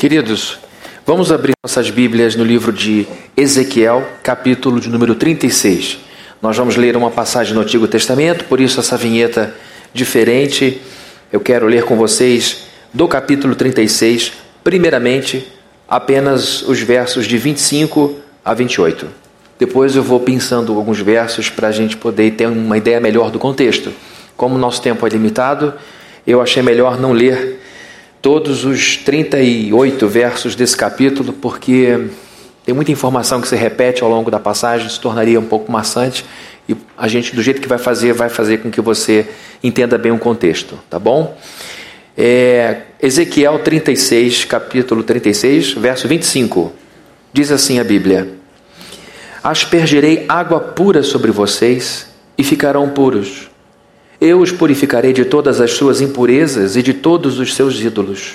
Queridos, vamos abrir nossas Bíblias no livro de Ezequiel, capítulo de número 36. Nós vamos ler uma passagem no Antigo Testamento, por isso essa vinheta diferente. Eu quero ler com vocês do capítulo 36, primeiramente, apenas os versos de 25 a 28. Depois eu vou pensando alguns versos para a gente poder ter uma ideia melhor do contexto. Como o nosso tempo é limitado, eu achei melhor não ler todos os 38 versos desse capítulo, porque tem muita informação que se repete ao longo da passagem, se tornaria um pouco maçante, e a gente, do jeito que vai fazer, vai fazer com que você entenda bem o contexto, tá bom? É, Ezequiel 36, capítulo 36, verso 25, diz assim a Bíblia: Aspergerei água pura sobre vocês e ficarão puros eu os purificarei de todas as suas impurezas e de todos os seus ídolos.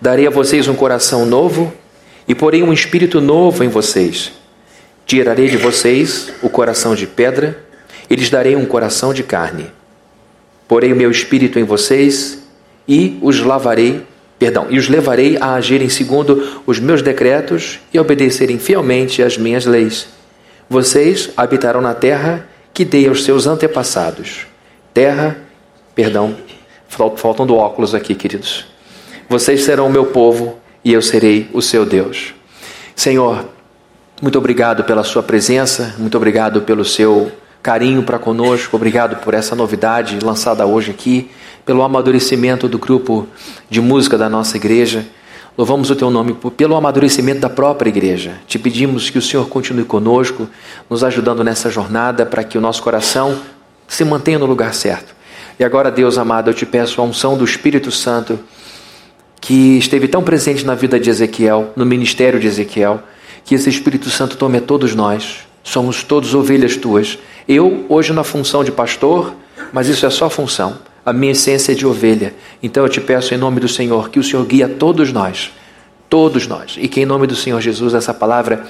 Darei a vocês um coração novo e porei um espírito novo em vocês. Tirarei de vocês o coração de pedra e lhes darei um coração de carne. Porei o meu espírito em vocês e os lavarei, perdão, e os levarei a agirem segundo os meus decretos e obedecerem fielmente às minhas leis. Vocês habitarão na terra que dei aos seus antepassados. Terra, perdão, faltam do óculos aqui, queridos. Vocês serão o meu povo e eu serei o seu Deus. Senhor, muito obrigado pela sua presença, muito obrigado pelo seu carinho para conosco, obrigado por essa novidade lançada hoje aqui, pelo amadurecimento do grupo de música da nossa igreja. Louvamos o teu nome pelo amadurecimento da própria igreja. Te pedimos que o Senhor continue conosco, nos ajudando nessa jornada para que o nosso coração se mantenha no lugar certo. E agora, Deus amado, eu te peço a unção do Espírito Santo que esteve tão presente na vida de Ezequiel, no ministério de Ezequiel, que esse Espírito Santo tome a todos nós. Somos todos ovelhas tuas. Eu, hoje, na função de pastor, mas isso é só função a minha essência é de ovelha. Então eu te peço em nome do Senhor que o Senhor guie a todos nós, todos nós, e que em nome do Senhor Jesus essa palavra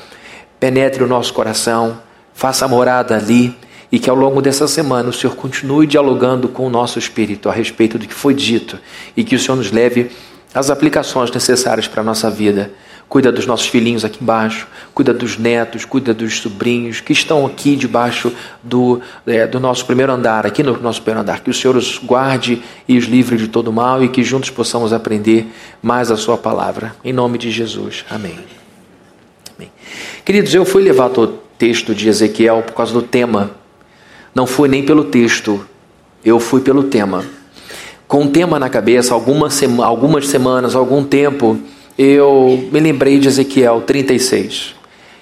penetre o nosso coração, faça morada ali e que ao longo dessa semana o Senhor continue dialogando com o nosso espírito a respeito do que foi dito e que o Senhor nos leve às aplicações necessárias para a nossa vida cuida dos nossos filhinhos aqui embaixo, cuida dos netos, cuida dos sobrinhos que estão aqui debaixo do, é, do nosso primeiro andar, aqui no nosso primeiro andar. Que o Senhor os guarde e os livre de todo mal e que juntos possamos aprender mais a Sua palavra. Em nome de Jesus. Amém. Amém. Queridos, eu fui levar o texto de Ezequiel por causa do tema. Não fui nem pelo texto, eu fui pelo tema. Com o tema na cabeça, algumas, algumas semanas, algum tempo eu me lembrei de Ezequiel 36.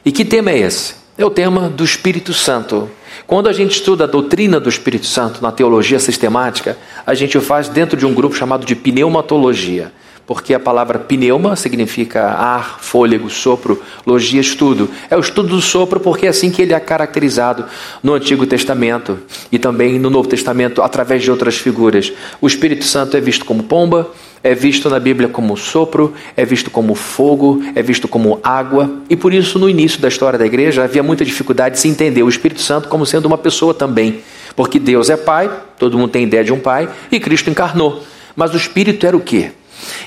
E que tema é esse? É o tema do Espírito Santo. Quando a gente estuda a doutrina do Espírito Santo na teologia sistemática, a gente faz dentro de um grupo chamado de pneumatologia porque a palavra pneuma significa ar, fôlego, sopro, logia, estudo. É o estudo do sopro porque é assim que ele é caracterizado no Antigo Testamento e também no Novo Testamento através de outras figuras. O Espírito Santo é visto como pomba, é visto na Bíblia como sopro, é visto como fogo, é visto como água, e por isso no início da história da igreja havia muita dificuldade de se entender o Espírito Santo como sendo uma pessoa também, porque Deus é Pai, todo mundo tem ideia de um Pai, e Cristo encarnou. Mas o Espírito era o quê?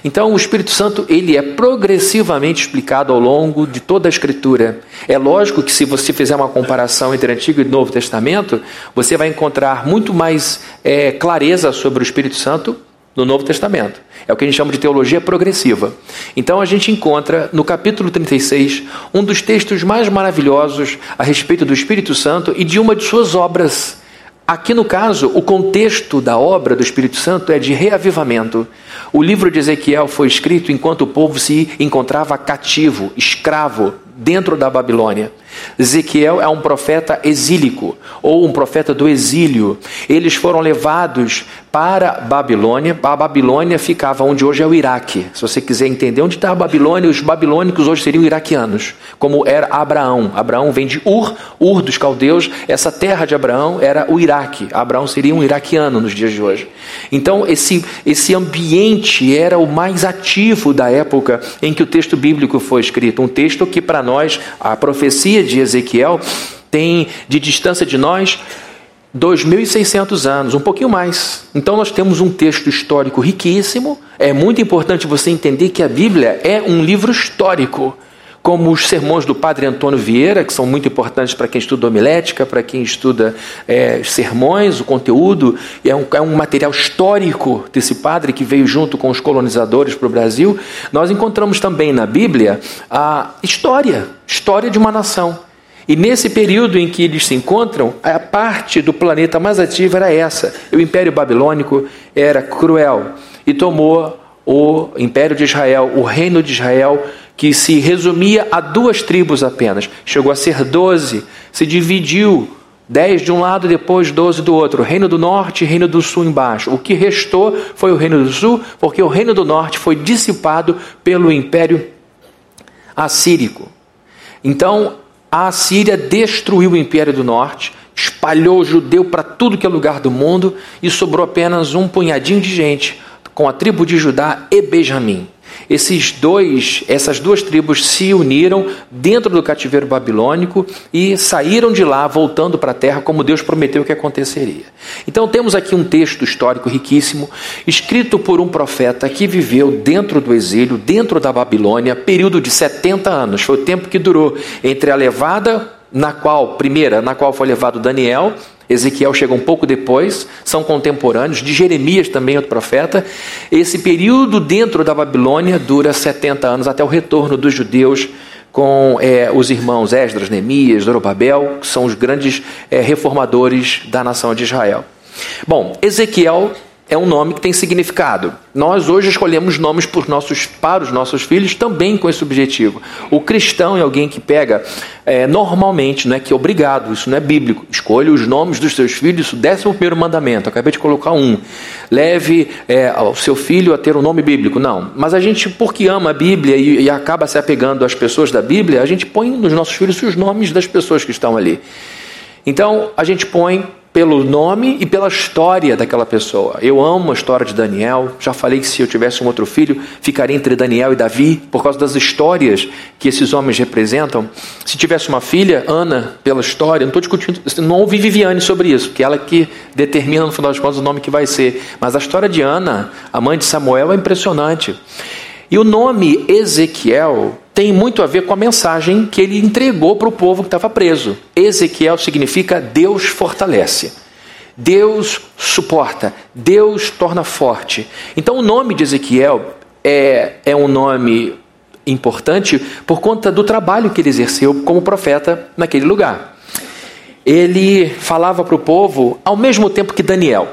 Então, o Espírito Santo ele é progressivamente explicado ao longo de toda a Escritura. É lógico que se você fizer uma comparação entre Antigo e Novo Testamento, você vai encontrar muito mais é, clareza sobre o Espírito Santo no Novo Testamento. É o que a gente chama de teologia progressiva. Então a gente encontra no capítulo 36 um dos textos mais maravilhosos a respeito do Espírito Santo e de uma de suas obras. Aqui no caso, o contexto da obra do Espírito Santo é de reavivamento. O livro de Ezequiel foi escrito enquanto o povo se encontrava cativo, escravo, dentro da Babilônia. Ezequiel é um profeta exílico, ou um profeta do exílio. Eles foram levados para Babilônia. A Babilônia ficava onde hoje é o Iraque. Se você quiser entender onde está a Babilônia, os babilônicos hoje seriam iraquianos, como era Abraão. Abraão vem de Ur, Ur dos caldeus. Essa terra de Abraão era o Iraque. Abraão seria um iraquiano nos dias de hoje. Então, esse, esse ambiente era o mais ativo da época em que o texto bíblico foi escrito. Um texto que, para nós, a profecia de Ezequiel tem de distância de nós 2.600 anos, um pouquinho mais. Então nós temos um texto histórico riquíssimo. É muito importante você entender que a Bíblia é um livro histórico como os sermões do Padre Antônio Vieira, que são muito importantes para quem estuda homilética, para quem estuda é, sermões, o conteúdo, é um, é um material histórico desse padre que veio junto com os colonizadores para o Brasil. Nós encontramos também na Bíblia a história, história de uma nação. E nesse período em que eles se encontram, a parte do planeta mais ativa era essa. O Império Babilônico era cruel e tomou o Império de Israel, o Reino de Israel, que se resumia a duas tribos apenas. Chegou a ser doze, se dividiu, dez de um lado, depois doze do outro. Reino do Norte e Reino do Sul embaixo. O que restou foi o Reino do Sul, porque o Reino do Norte foi dissipado pelo Império Assírico. Então, a Assíria destruiu o Império do Norte, espalhou o judeu para tudo que é lugar do mundo e sobrou apenas um punhadinho de gente, com a tribo de Judá e Benjamim. Esses dois, essas duas tribos se uniram dentro do cativeiro babilônico e saíram de lá, voltando para a terra, como Deus prometeu que aconteceria. Então temos aqui um texto histórico riquíssimo, escrito por um profeta que viveu dentro do exílio, dentro da Babilônia, período de 70 anos. Foi o tempo que durou entre a levada na qual, primeira, na qual foi levado Daniel, Ezequiel chega um pouco depois, são contemporâneos, de Jeremias também, outro profeta. Esse período dentro da Babilônia dura 70 anos, até o retorno dos judeus com é, os irmãos Esdras, Neemias, Zorobabel, que são os grandes é, reformadores da nação de Israel. Bom, Ezequiel é um nome que tem significado. Nós hoje escolhemos nomes nossos, para os nossos filhos também com esse objetivo. O cristão é alguém que pega é, normalmente, não é que é obrigado, isso não é bíblico. Escolha os nomes dos seus filhos, o décimo primeiro mandamento. Acabei de colocar um. Leve é, o seu filho a ter um nome bíblico. Não. Mas a gente, porque ama a Bíblia e, e acaba se apegando às pessoas da Bíblia, a gente põe nos nossos filhos os nomes das pessoas que estão ali. Então, a gente põe pelo nome e pela história daquela pessoa. Eu amo a história de Daniel. Já falei que se eu tivesse um outro filho, ficaria entre Daniel e Davi, por causa das histórias que esses homens representam. Se tivesse uma filha, Ana, pela história, não estou discutindo, não ouvi Viviane sobre isso, que ela que determina no final das contas o nome que vai ser. Mas a história de Ana, a mãe de Samuel, é impressionante. E o nome Ezequiel tem muito a ver com a mensagem que ele entregou para o povo que estava preso. Ezequiel significa Deus fortalece. Deus suporta, Deus torna forte. Então, o nome de Ezequiel é, é um nome importante por conta do trabalho que ele exerceu como profeta naquele lugar. Ele falava para o povo ao mesmo tempo que Daniel.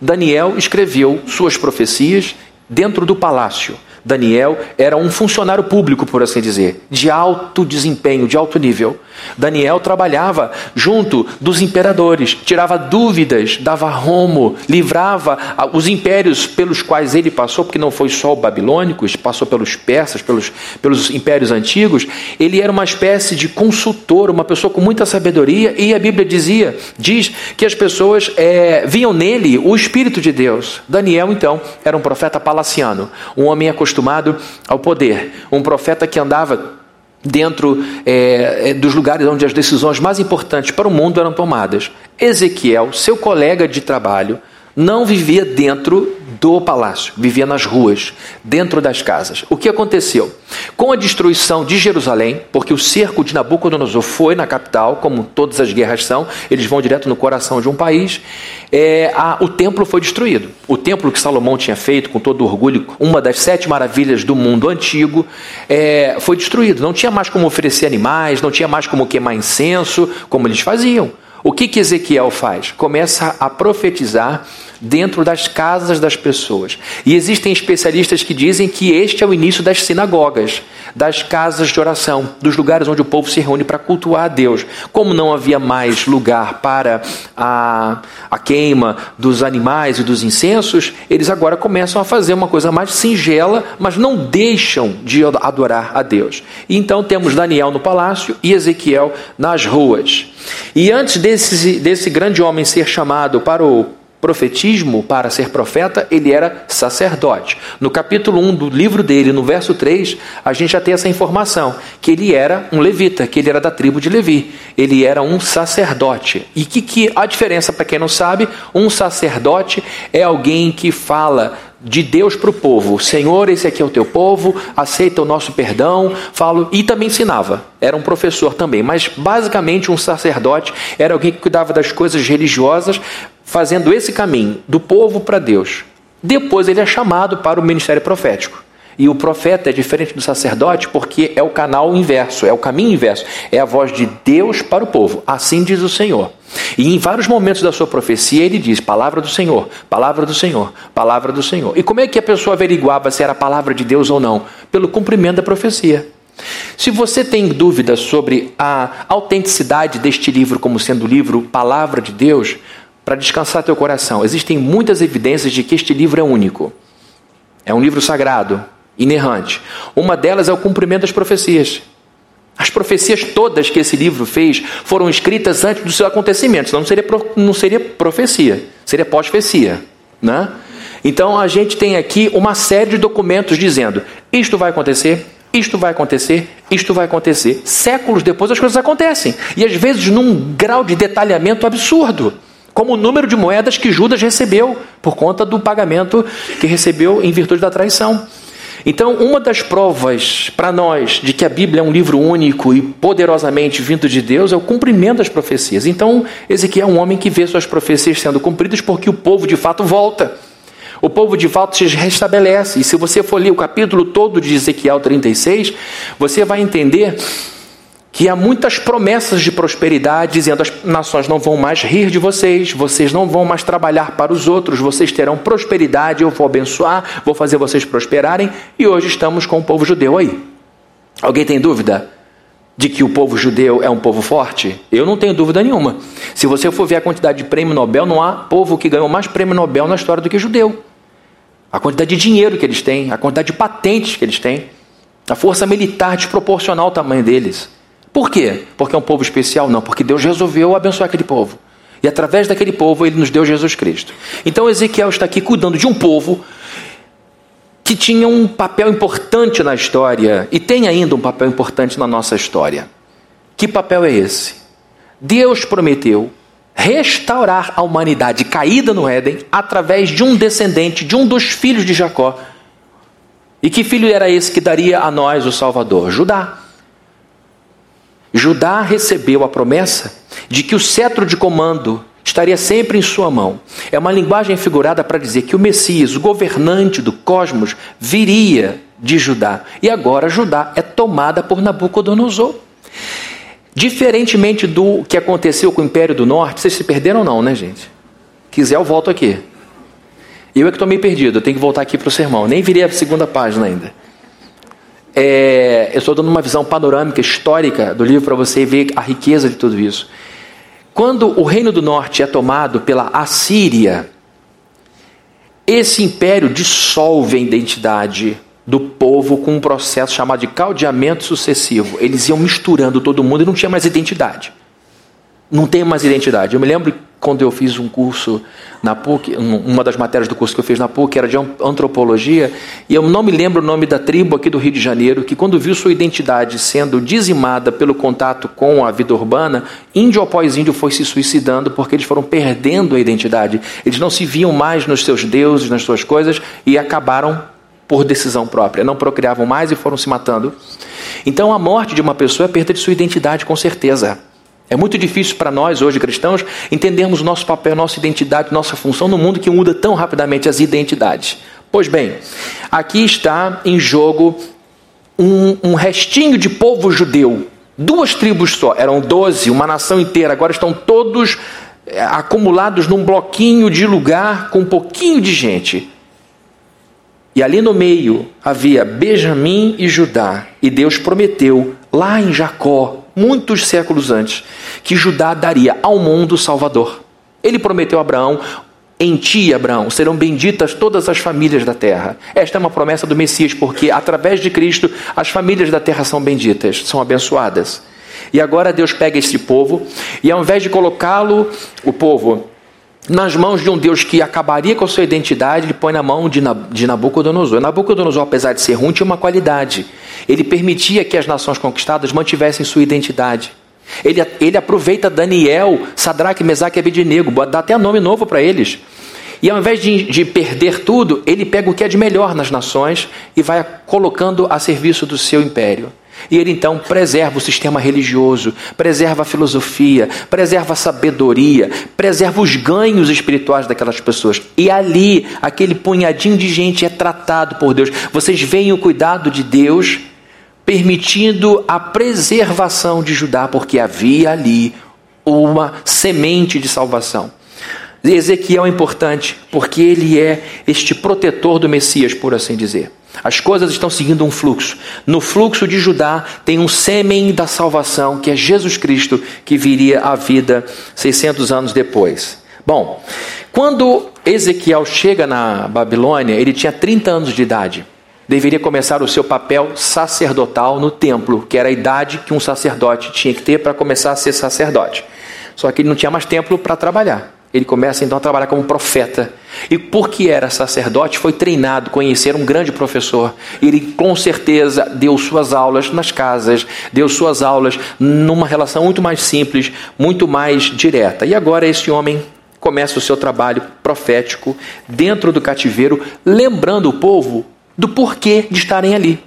Daniel escreveu suas profecias dentro do palácio. Daniel era um funcionário público, por assim dizer, de alto desempenho, de alto nível. Daniel trabalhava junto dos imperadores, tirava dúvidas, dava rumo, livrava os impérios pelos quais ele passou, porque não foi só o babilônico, passou pelos persas, pelos, pelos impérios antigos. Ele era uma espécie de consultor, uma pessoa com muita sabedoria, e a Bíblia dizia, diz que as pessoas é, viam nele o Espírito de Deus. Daniel, então, era um profeta palaciano, um homem acostumado ao poder, um profeta que andava dentro é, é, dos lugares onde as decisões mais importantes para o mundo eram tomadas. Ezequiel, seu colega de trabalho, não vivia dentro do palácio, vivia nas ruas, dentro das casas. O que aconteceu? Com a destruição de Jerusalém, porque o cerco de Nabucodonosor foi na capital, como todas as guerras são, eles vão direto no coração de um país, é, a, o templo foi destruído. O templo que Salomão tinha feito, com todo orgulho, uma das sete maravilhas do mundo antigo, é, foi destruído. Não tinha mais como oferecer animais, não tinha mais como queimar incenso, como eles faziam. O que, que Ezequiel faz? Começa a profetizar dentro das casas das pessoas. E existem especialistas que dizem que este é o início das sinagogas, das casas de oração, dos lugares onde o povo se reúne para cultuar a Deus. Como não havia mais lugar para a, a queima dos animais e dos incensos, eles agora começam a fazer uma coisa mais singela, mas não deixam de adorar a Deus. E então temos Daniel no palácio e Ezequiel nas ruas. E antes desse, desse grande homem ser chamado para o profetismo para ser profeta, ele era sacerdote. No capítulo 1 do livro dele, no verso 3, a gente já tem essa informação, que ele era um levita, que ele era da tribo de Levi. Ele era um sacerdote. E que, que a diferença, para quem não sabe, um sacerdote é alguém que fala de Deus para o povo: Senhor, esse aqui é o teu povo, aceita o nosso perdão. Falo e também ensinava. Era um professor também, mas basicamente um sacerdote era alguém que cuidava das coisas religiosas, fazendo esse caminho do povo para Deus. Depois ele é chamado para o ministério profético. E o profeta é diferente do sacerdote porque é o canal inverso, é o caminho inverso, é a voz de Deus para o povo. Assim diz o Senhor. E em vários momentos da sua profecia ele diz: Palavra do Senhor, palavra do Senhor, palavra do Senhor. E como é que a pessoa averiguava se era a palavra de Deus ou não? Pelo cumprimento da profecia. Se você tem dúvidas sobre a autenticidade deste livro como sendo o livro Palavra de Deus, para descansar teu coração, existem muitas evidências de que este livro é único. É um livro sagrado, inerrante. Uma delas é o cumprimento das profecias. As profecias todas que esse livro fez foram escritas antes do seu acontecimento, senão não seria, não seria profecia, seria pós-profecia. Né? Então a gente tem aqui uma série de documentos dizendo: isto vai acontecer, isto vai acontecer, isto vai acontecer. Séculos depois as coisas acontecem, e às vezes num grau de detalhamento absurdo como o número de moedas que Judas recebeu por conta do pagamento que recebeu em virtude da traição. Então, uma das provas para nós de que a Bíblia é um livro único e poderosamente vindo de Deus é o cumprimento das profecias. Então, Ezequiel é um homem que vê suas profecias sendo cumpridas porque o povo de fato volta. O povo de fato se restabelece. E se você for ler o capítulo todo de Ezequiel 36, você vai entender que há muitas promessas de prosperidade, dizendo as nações não vão mais rir de vocês, vocês não vão mais trabalhar para os outros, vocês terão prosperidade, eu vou abençoar, vou fazer vocês prosperarem, e hoje estamos com o povo judeu aí. Alguém tem dúvida de que o povo judeu é um povo forte? Eu não tenho dúvida nenhuma. Se você for ver a quantidade de prêmio Nobel, não há povo que ganhou mais prêmio Nobel na história do que judeu. A quantidade de dinheiro que eles têm, a quantidade de patentes que eles têm, a força militar desproporcional ao tamanho deles. Por quê? Porque é um povo especial? Não, porque Deus resolveu abençoar aquele povo. E através daquele povo ele nos deu Jesus Cristo. Então Ezequiel está aqui cuidando de um povo que tinha um papel importante na história e tem ainda um papel importante na nossa história. Que papel é esse? Deus prometeu restaurar a humanidade caída no Éden através de um descendente, de um dos filhos de Jacó. E que filho era esse que daria a nós o Salvador? Judá. Judá recebeu a promessa de que o cetro de comando estaria sempre em sua mão. É uma linguagem figurada para dizer que o Messias, o governante do cosmos, viria de Judá. E agora Judá é tomada por Nabucodonosor. Diferentemente do que aconteceu com o Império do Norte, vocês se perderam ou não, né, gente? Quiser, eu volto aqui. Eu é que estou meio perdido, eu tenho que voltar aqui para o sermão. Nem virei a segunda página ainda. É, eu estou dando uma visão panorâmica, histórica do livro para você ver a riqueza de tudo isso. Quando o Reino do Norte é tomado pela Assíria, esse império dissolve a identidade do povo com um processo chamado de caldeamento sucessivo. Eles iam misturando todo mundo e não tinha mais identidade. Não tem mais identidade. Eu me lembro quando eu fiz um curso na PUC, uma das matérias do curso que eu fiz na PUC era de antropologia, e eu não me lembro o nome da tribo aqui do Rio de Janeiro, que quando viu sua identidade sendo dizimada pelo contato com a vida urbana, índio após índio foi se suicidando porque eles foram perdendo a identidade. Eles não se viam mais nos seus deuses, nas suas coisas, e acabaram por decisão própria. Não procriavam mais e foram se matando. Então a morte de uma pessoa é perda de sua identidade, com certeza. É muito difícil para nós, hoje cristãos, entendermos nosso papel, nossa identidade, nossa função no mundo que muda tão rapidamente as identidades. Pois bem, aqui está em jogo um, um restinho de povo judeu. Duas tribos só, eram doze, uma nação inteira, agora estão todos é, acumulados num bloquinho de lugar com um pouquinho de gente. E ali no meio havia Benjamim e Judá, e Deus prometeu, lá em Jacó, muitos séculos antes, que Judá daria ao mundo o Salvador. Ele prometeu a Abraão: em ti, Abraão, serão benditas todas as famílias da terra. Esta é uma promessa do Messias, porque através de Cristo as famílias da terra são benditas, são abençoadas. E agora Deus pega esse povo e ao invés de colocá-lo, o povo, nas mãos de um Deus que acabaria com a sua identidade, ele põe na mão de, Nabucodonosor. Nabucodonosor, apesar de ser ruim, tinha uma qualidade. Ele permitia que as nações conquistadas mantivessem sua identidade. Ele, ele aproveita Daniel, Sadraque, Mesaque e Abednego, dá até nome novo para eles. E ao invés de, de perder tudo, ele pega o que é de melhor nas nações e vai colocando a serviço do seu império. E ele então preserva o sistema religioso, preserva a filosofia, preserva a sabedoria, preserva os ganhos espirituais daquelas pessoas. E ali, aquele punhadinho de gente é tratado por Deus. Vocês veem o cuidado de Deus permitindo a preservação de Judá, porque havia ali uma semente de salvação. Ezequiel é importante porque ele é este protetor do Messias, por assim dizer. As coisas estão seguindo um fluxo. No fluxo de Judá tem um sêmen da salvação, que é Jesus Cristo, que viria à vida 600 anos depois. Bom, quando Ezequiel chega na Babilônia, ele tinha 30 anos de idade. Deveria começar o seu papel sacerdotal no templo, que era a idade que um sacerdote tinha que ter para começar a ser sacerdote. Só que ele não tinha mais templo para trabalhar. Ele começa então a trabalhar como profeta. E porque era sacerdote, foi treinado, conhecer um grande professor. Ele com certeza deu suas aulas nas casas, deu suas aulas numa relação muito mais simples, muito mais direta. E agora esse homem começa o seu trabalho profético dentro do cativeiro, lembrando o povo do porquê de estarem ali.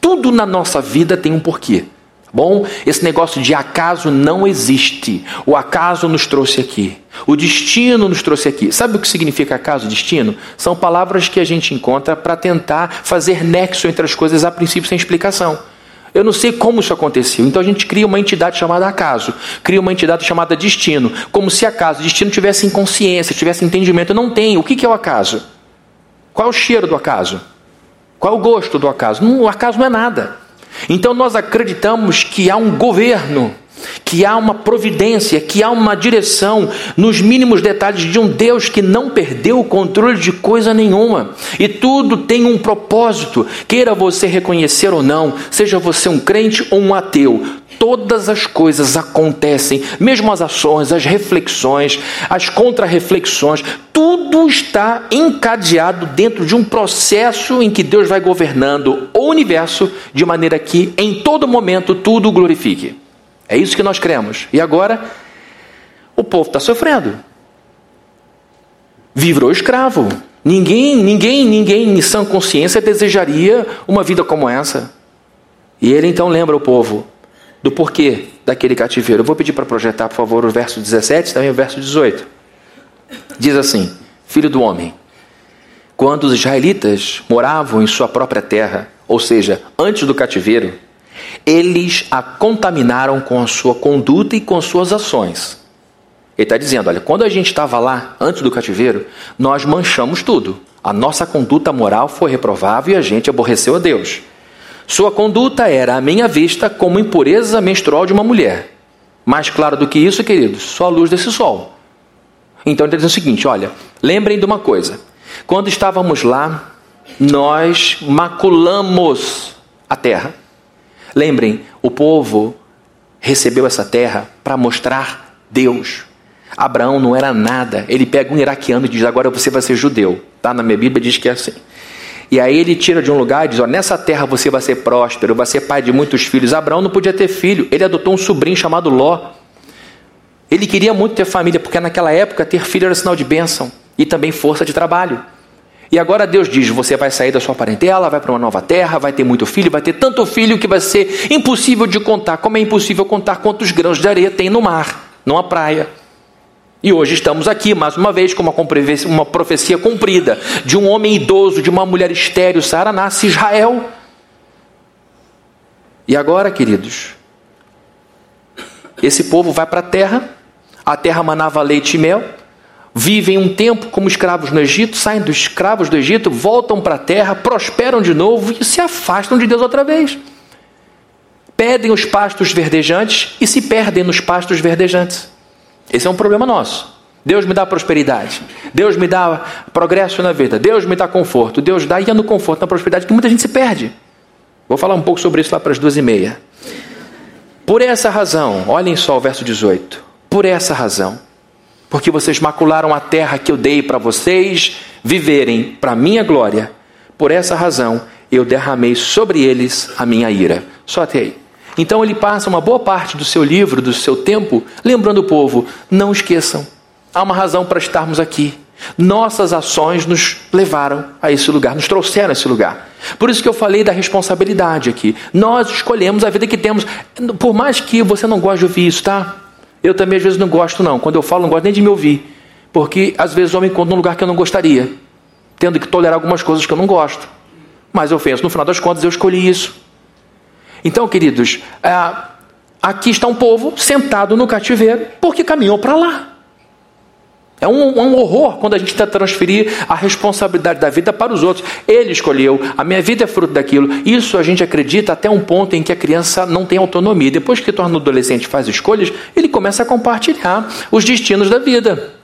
Tudo na nossa vida tem um porquê. Bom, esse negócio de acaso não existe. O acaso nos trouxe aqui. O destino nos trouxe aqui. Sabe o que significa acaso destino? São palavras que a gente encontra para tentar fazer nexo entre as coisas a princípio sem explicação. Eu não sei como isso aconteceu. Então a gente cria uma entidade chamada acaso, cria uma entidade chamada destino, como se acaso destino tivesse consciência, tivesse entendimento. Não tem. O que é o acaso? Qual é o cheiro do acaso? Qual é o gosto do acaso? Não, o acaso não é nada. Então nós acreditamos que há um governo, que há uma providência, que há uma direção nos mínimos detalhes de um Deus que não perdeu o controle de coisa nenhuma. E tudo tem um propósito, queira você reconhecer ou não, seja você um crente ou um ateu, todas as coisas acontecem, mesmo as ações, as reflexões, as contrarreflexões, tudo está encadeado dentro de um processo em que Deus vai governando o universo de maneira que em todo momento tudo glorifique. É isso que nós cremos. E agora o povo está sofrendo. Virou escravo. Ninguém, ninguém, ninguém em sã consciência desejaria uma vida como essa. E ele então lembra o povo: do porquê daquele cativeiro. Eu vou pedir para projetar, por favor, o verso 17 também o verso 18. Diz assim: Filho do homem, quando os israelitas moravam em sua própria terra, ou seja, antes do cativeiro, eles a contaminaram com a sua conduta e com suas ações. Ele está dizendo: olha, quando a gente estava lá, antes do cativeiro, nós manchamos tudo. A nossa conduta moral foi reprovável e a gente aborreceu a Deus. Sua conduta era, à minha vista, como impureza menstrual de uma mulher. Mais claro do que isso, queridos, só a luz desse sol. Então ele diz o seguinte: olha, lembrem de uma coisa. Quando estávamos lá, nós maculamos a terra. Lembrem, o povo recebeu essa terra para mostrar Deus. Abraão não era nada. Ele pega um iraquiano e diz: Agora você vai ser judeu. Tá? Na minha Bíblia diz que é assim. E aí ele tira de um lugar e diz: ó, nessa terra você vai ser próspero, vai ser pai de muitos filhos. Abraão não podia ter filho, ele adotou um sobrinho chamado Ló. Ele queria muito ter família, porque naquela época ter filho era sinal de bênção e também força de trabalho. E agora Deus diz: você vai sair da sua parentela, vai para uma nova terra, vai ter muito filho, vai ter tanto filho que vai ser impossível de contar. Como é impossível contar quantos grãos de areia tem no mar, numa praia. E hoje estamos aqui, mais uma vez, com uma, profecia cumprida de um homem idoso, de uma mulher estéril. Sara nasce Israel. E agora, queridos, esse povo vai para a terra, a terra manava leite e mel, vivem um tempo como escravos no Egito, saem dos escravos do Egito, voltam para a terra, prosperam de novo e se afastam de Deus outra vez. Pedem os pastos verdejantes e se perdem nos pastos verdejantes. Esse é um problema nosso. Deus me dá prosperidade. Deus me dá progresso na vida. Deus me dá conforto. Deus dá e é no conforto, na prosperidade que muita gente se perde. Vou falar um pouco sobre isso lá para as duas e meia. Por essa razão, olhem só o verso 18. Por essa razão, porque vocês macularam a terra que eu dei para vocês viverem para minha glória. Por essa razão eu derramei sobre eles a minha ira. Só até aí. Então ele passa uma boa parte do seu livro, do seu tempo, lembrando o povo: não esqueçam, há uma razão para estarmos aqui. Nossas ações nos levaram a esse lugar, nos trouxeram a esse lugar. Por isso que eu falei da responsabilidade aqui. Nós escolhemos a vida que temos. Por mais que você não goste de ouvir isso, tá? Eu também às vezes não gosto, não. Quando eu falo, não gosto nem de me ouvir. Porque às vezes eu me encontro num lugar que eu não gostaria, tendo que tolerar algumas coisas que eu não gosto. Mas eu penso, no final das contas, eu escolhi isso. Então, queridos, é, aqui está um povo sentado no cativeiro porque caminhou para lá. É um, um, horror quando a gente tenta transferir a responsabilidade da vida para os outros. Ele escolheu, a minha vida é fruto daquilo. Isso a gente acredita até um ponto em que a criança não tem autonomia. Depois que torna adolescente faz escolhas, ele começa a compartilhar os destinos da vida.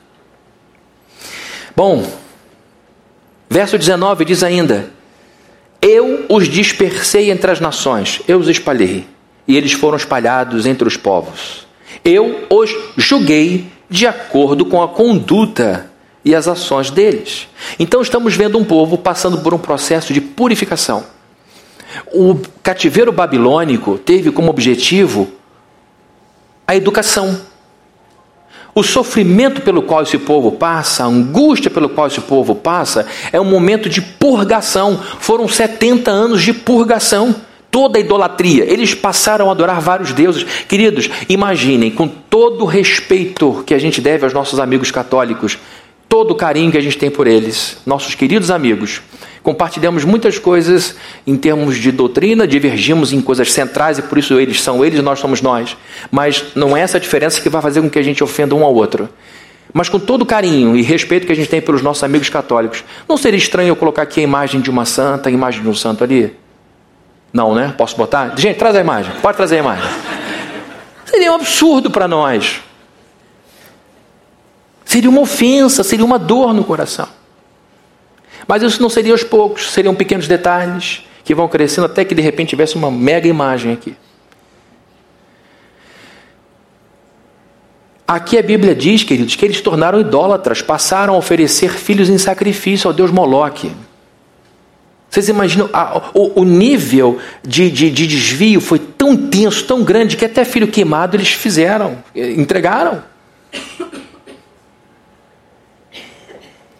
Bom, verso 19 diz ainda: Eu os dispersei entre as nações, eu os espalhei, e eles foram espalhados entre os povos. Eu os julguei de acordo com a conduta e as ações deles. Então estamos vendo um povo passando por um processo de purificação. O cativeiro babilônico teve como objetivo a educação. O sofrimento pelo qual esse povo passa, a angústia pelo qual esse povo passa, é um momento de purgação. Foram 70 anos de purgação toda a idolatria. Eles passaram a adorar vários deuses. Queridos, imaginem, com todo o respeito que a gente deve aos nossos amigos católicos, todo o carinho que a gente tem por eles, nossos queridos amigos, compartilhamos muitas coisas em termos de doutrina, divergimos em coisas centrais e por isso eles são eles e nós somos nós. Mas não é essa diferença que vai fazer com que a gente ofenda um ao outro. Mas com todo o carinho e respeito que a gente tem pelos nossos amigos católicos, não seria estranho eu colocar aqui a imagem de uma santa, a imagem de um santo ali? Não, né? Posso botar? Gente, traz a imagem. Pode trazer a imagem. Seria um absurdo para nós. Seria uma ofensa, seria uma dor no coração. Mas isso não seria aos poucos, seriam pequenos detalhes que vão crescendo até que de repente tivesse uma mega imagem aqui. Aqui a Bíblia diz, queridos, que eles tornaram idólatras, passaram a oferecer filhos em sacrifício ao Deus Moloque. Vocês imaginam, a, o, o, nível de, de, de desvio foi tão intenso, tão grande, que até filho queimado eles fizeram, entregaram.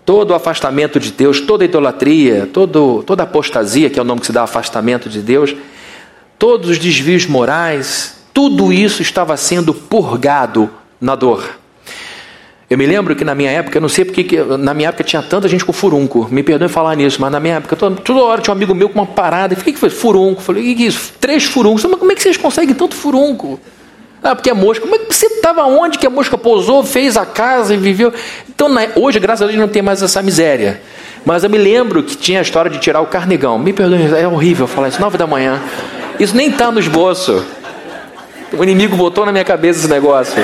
Todo o afastamento de Deus, toda a idolatria, todo, toda apostasia, que é o nome que se dá afastamento de Deus, todos os desvios morais, tudo isso estava sendo purgado na dor. Eu me lembro que na minha época, eu não sei porque que, na minha época tinha tanta gente com furunco. Me perdoe falar nisso, mas na minha época, toda, toda hora tinha um amigo meu com uma parada. Eu falei, o que foi? Furunco. Eu falei, que isso? Três furuncos. Mas como é que vocês conseguem tanto furunco? Ah, porque é mosca. Como é que você estava onde que a mosca pousou, fez a casa e viveu? Então, na, hoje, graças a Deus, não tem mais essa miséria. Mas eu me lembro que tinha a história de tirar o carnegão. Me perdoe, é horrível falar isso, nove da manhã. Isso nem está no esboço. O inimigo botou na minha cabeça esse negócio.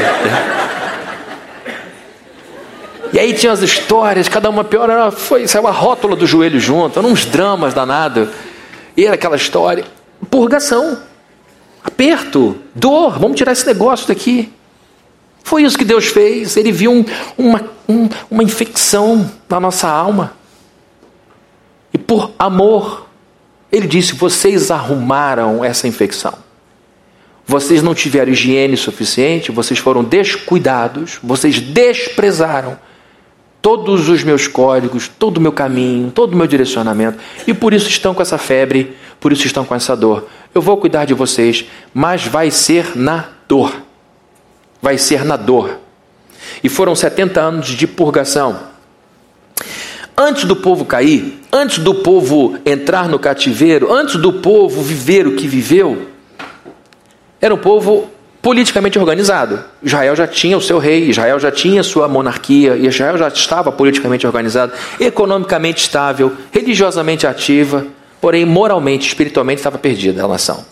E aí tinha as histórias, cada uma pior, era, foi, saiu a rótula do joelho junto, eram uns dramas danados. E era aquela história. Purgação, aperto, dor, vamos tirar esse negócio daqui. Foi isso que Deus fez. Ele viu um, uma, um, uma infecção na nossa alma. E por amor, ele disse: Vocês arrumaram essa infecção. Vocês não tiveram higiene suficiente, vocês foram descuidados, vocês desprezaram todos os meus códigos, todo o meu caminho, todo o meu direcionamento, e por isso estão com essa febre, por isso estão com essa dor. Eu vou cuidar de vocês, mas vai ser na dor. Vai ser na dor. E foram 70 anos de purgação. Antes do povo cair, antes do povo entrar no cativeiro, antes do povo viver o que viveu, era um povo politicamente organizado. Israel já tinha o seu rei, Israel já tinha sua monarquia, Israel já estava politicamente organizado, economicamente estável, religiosamente ativa, porém moralmente, espiritualmente estava perdida a nação.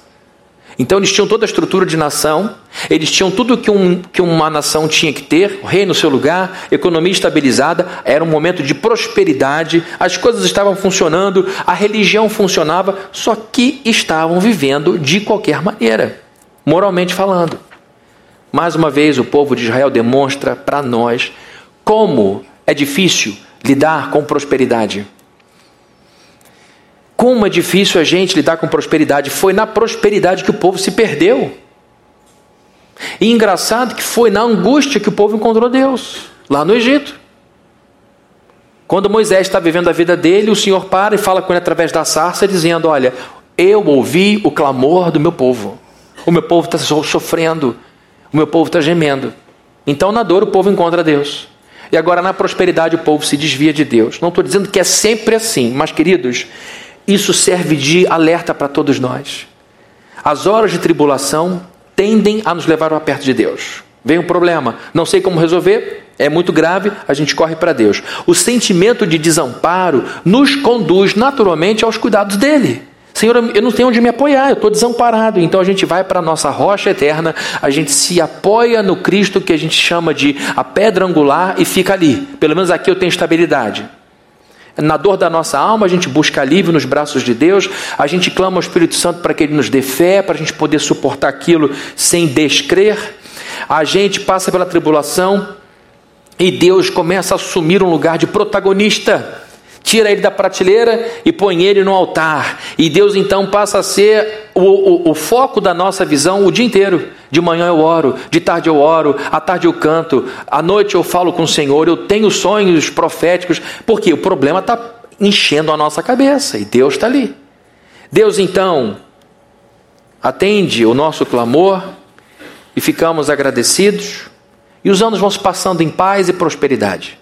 Então eles tinham toda a estrutura de nação, eles tinham tudo que, um, que uma nação tinha que ter, o rei no seu lugar, economia estabilizada, era um momento de prosperidade, as coisas estavam funcionando, a religião funcionava, só que estavam vivendo de qualquer maneira moralmente falando. Mais uma vez, o povo de Israel demonstra para nós como é difícil lidar com prosperidade. Como é difícil a gente lidar com prosperidade. Foi na prosperidade que o povo se perdeu. E engraçado que foi na angústia que o povo encontrou Deus, lá no Egito. Quando Moisés está vivendo a vida dele, o Senhor para e fala com ele através da sarça, dizendo: Olha, eu ouvi o clamor do meu povo. O meu povo está sofrendo, o meu povo está gemendo. Então, na dor, o povo encontra Deus. E agora, na prosperidade, o povo se desvia de Deus. Não estou dizendo que é sempre assim, mas, queridos, isso serve de alerta para todos nós. As horas de tribulação tendem a nos levar para perto de Deus. Vem um problema, não sei como resolver, é muito grave, a gente corre para Deus. O sentimento de desamparo nos conduz naturalmente aos cuidados dele. Senhor, eu não tenho onde me apoiar, eu estou desamparado. Então a gente vai para a nossa rocha eterna, a gente se apoia no Cristo que a gente chama de a pedra angular e fica ali. Pelo menos aqui eu tenho estabilidade. Na dor da nossa alma, a gente busca alívio nos braços de Deus, a gente clama ao Espírito Santo para que Ele nos dê fé, para a gente poder suportar aquilo sem descrer. A gente passa pela tribulação e Deus começa a assumir um lugar de protagonista tira ele da prateleira e põe ele no altar. E Deus então passa a ser o, o, o, foco da nossa visão o dia inteiro. De manhã eu oro, de tarde eu oro, à tarde eu canto, à noite eu falo com o Senhor, eu tenho sonhos proféticos, porque o problema está enchendo a nossa cabeça e Deus está ali. Deus então atende o nosso clamor e ficamos agradecidos, e os anos vão se passando em paz e prosperidade.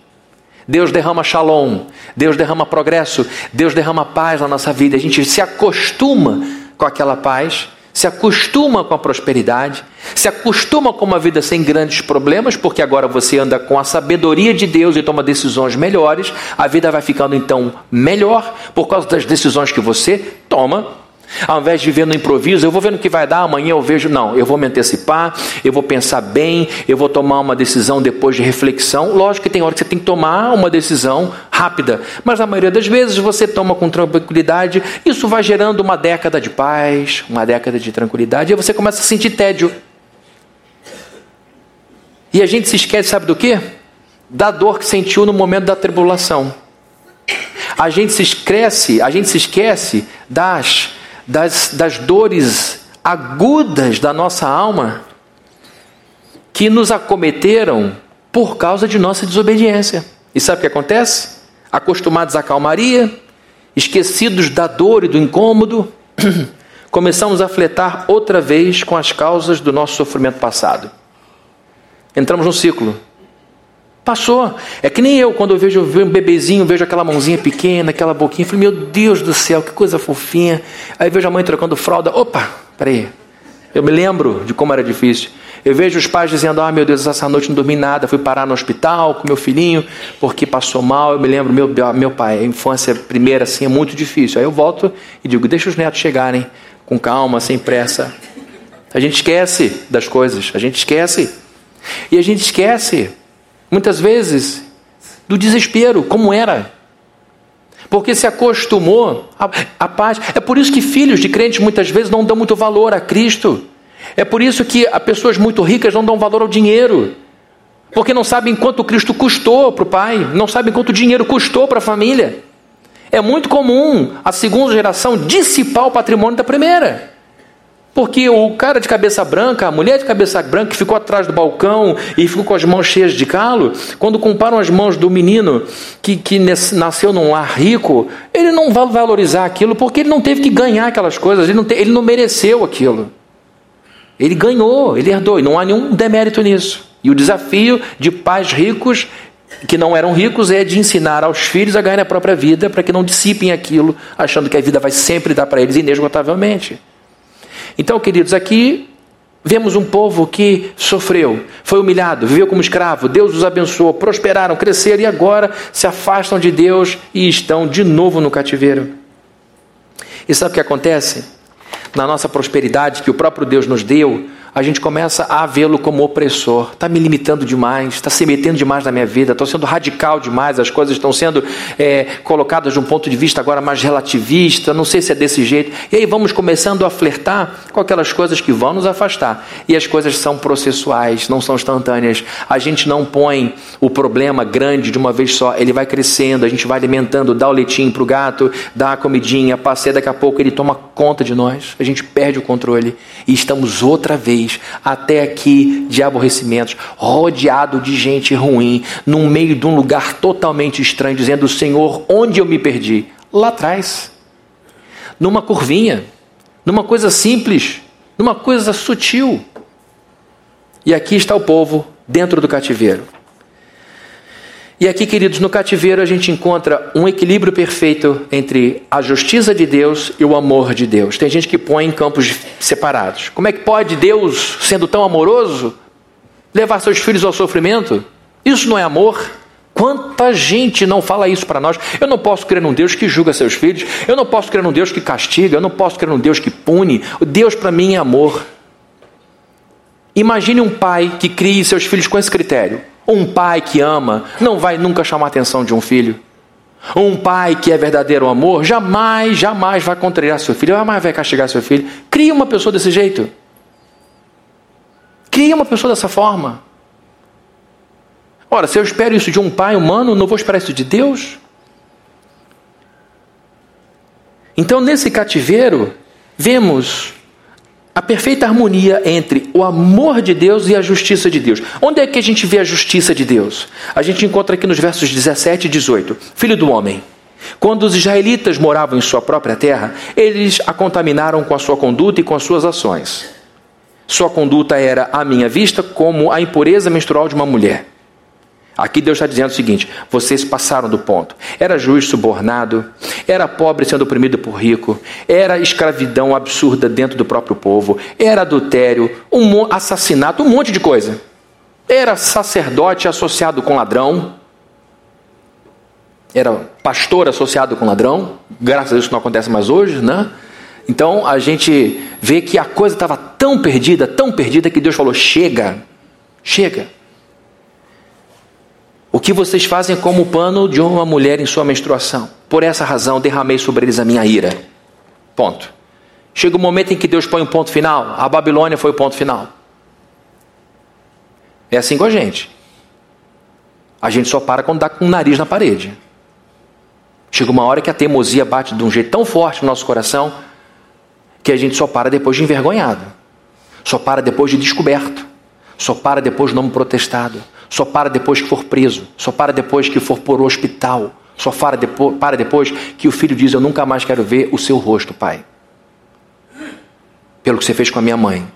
Deus derrama shalom, Deus derrama progresso, Deus derrama paz na nossa vida. A gente se acostuma com aquela paz, se acostuma com a prosperidade, se acostuma com uma vida sem grandes problemas, porque agora você anda com a sabedoria de Deus e toma decisões melhores. A vida vai ficando então melhor por causa das decisões que você toma ao invés de viver no improviso, eu vou vendo o que vai dar, amanhã eu vejo, não, eu vou me antecipar, eu vou pensar bem, eu vou tomar uma decisão depois de reflexão. Lógico que tem hora que você tem que tomar uma decisão rápida, mas na maioria das vezes você toma com tranquilidade, isso vai gerando uma década de paz, uma década de tranquilidade, e você começa a sentir tédio. E a gente se esquece, sabe do que? Da dor que sentiu no momento da tribulação. A gente se esquece, a gente se esquece das das, das dores agudas da nossa alma que nos acometeram por causa de nossa desobediência. E sabe o que acontece? Acostumados à calmaria, esquecidos da dor e do incômodo, começamos a fletar outra vez com as causas do nosso sofrimento passado. Entramos no ciclo. Passou. É que nem eu, quando eu vejo um bebezinho, vejo aquela mãozinha pequena, aquela boquinha, eu meu Deus do céu, que coisa fofinha. Aí vejo a mãe trocando fralda, opa, peraí. Eu me lembro de como era difícil. Eu vejo os pais dizendo, ah, meu Deus, essa noite não dormi nada, fui parar no hospital com meu filhinho, porque passou mal. Eu me lembro, meu, meu pai, a infância primeira assim é muito difícil. Aí eu volto e digo, deixa os netos chegarem, com calma, sem pressa. A gente esquece das coisas, a gente esquece. E a gente esquece muitas vezes, do desespero, como era. Porque se acostumou à paz. É por isso que filhos de crentes muitas vezes não dão muito valor a Cristo. É por isso que pessoas muito ricas não dão valor ao dinheiro. Porque não sabem quanto Cristo custou para o pai, não sabem quanto dinheiro custou para a família. É muito comum a segunda geração dissipar o patrimônio da primeira. Porque o cara de cabeça branca, a mulher de cabeça branca que ficou atrás do balcão e ficou com as mãos cheias de calo, quando comparam as mãos do menino que, que nasceu num lar rico, ele não vai valorizar aquilo porque ele não teve que ganhar aquelas coisas, ele não, te, ele não mereceu aquilo. Ele ganhou, ele herdou, e não há nenhum demérito nisso. E o desafio de pais ricos que não eram ricos é de ensinar aos filhos a ganhar a própria vida para que não dissipem aquilo, achando que a vida vai sempre dar para eles inesgotavelmente. Então, queridos, aqui vemos um povo que sofreu, foi humilhado, viveu como escravo, Deus os abençoou, prosperaram, cresceram e agora se afastam de Deus e estão de novo no cativeiro. E sabe o que acontece? Na nossa prosperidade que o próprio Deus nos deu, a gente começa a vê-lo como opressor. Está me limitando demais, está se metendo demais na minha vida, estou sendo radical demais, as coisas estão sendo é, colocadas de um ponto de vista agora mais relativista, não sei se é desse jeito. E aí vamos começando a flertar com aquelas coisas que vão nos afastar. E as coisas são processuais, não são instantâneas. A gente não põe o problema grande de uma vez só, ele vai crescendo, a gente vai alimentando, dá o leitinho para o gato, dá a comidinha, passeia, daqui a pouco ele toma conta de nós, a gente perde o controle e estamos outra vez até aqui de aborrecimentos, rodeado de gente ruim, no meio de um lugar totalmente estranho, dizendo: Senhor, onde eu me perdi? Lá atrás, numa curvinha, numa coisa simples, numa coisa sutil. E aqui está o povo dentro do cativeiro. E aqui, queridos, no cativeiro a gente encontra um equilíbrio perfeito entre a justiça de Deus e o amor de Deus. Tem gente que põe em campos separados. Como é que pode Deus, sendo tão amoroso, levar seus filhos ao sofrimento? Isso não é amor? Quanta gente não fala isso para nós? Eu não posso crer num Deus que julga seus filhos, eu não posso crer num Deus que castiga, eu não posso crer num Deus que pune. O Deus para mim é amor. Imagine um pai que crie seus filhos com esse critério. Um pai que ama não vai nunca chamar a atenção de um filho. Um pai que é verdadeiro amor jamais, jamais vai contrariar seu filho, jamais vai castigar seu filho. Cria uma pessoa desse jeito. Cria uma pessoa dessa forma. Ora, se eu espero isso de um pai humano, não vou esperar isso de Deus? Então, nesse cativeiro, vemos a perfeita harmonia entre o amor de Deus e a justiça de Deus. Onde é que a gente vê a justiça de Deus? A gente encontra aqui nos versos 17 e 18. Filho do homem, quando os israelitas moravam em sua própria terra, eles a contaminaram com a sua conduta e com as suas ações. Sua conduta era, à minha vista, como a impureza menstrual de uma mulher. Aqui Deus está dizendo o seguinte: vocês passaram do ponto. Era juiz subornado, era pobre sendo oprimido por rico, era escravidão absurda dentro do próprio povo, era adultério, um assassinato, um monte de coisa. Era sacerdote associado com ladrão, era pastor associado com ladrão, graças a Deus isso não acontece mais hoje, né? Então a gente vê que a coisa estava tão perdida, tão perdida, que Deus falou: chega, chega. O que vocês fazem como pano de uma mulher em sua menstruação. Por essa razão derramei sobre eles a minha ira. Ponto. Chega o um momento em que Deus põe um ponto final. A Babilônia foi o ponto final. É assim com a gente. A gente só para quando dá com o nariz na parede. Chega uma hora que a teimosia bate de um jeito tão forte no nosso coração que a gente só para depois de envergonhado. Só para depois de descoberto. Só para depois de nome protestado só para depois que for preso, só para depois que for por hospital, só para depois, para depois que o filho diz: Eu nunca mais quero ver o seu rosto, pai. Pelo que você fez com a minha mãe.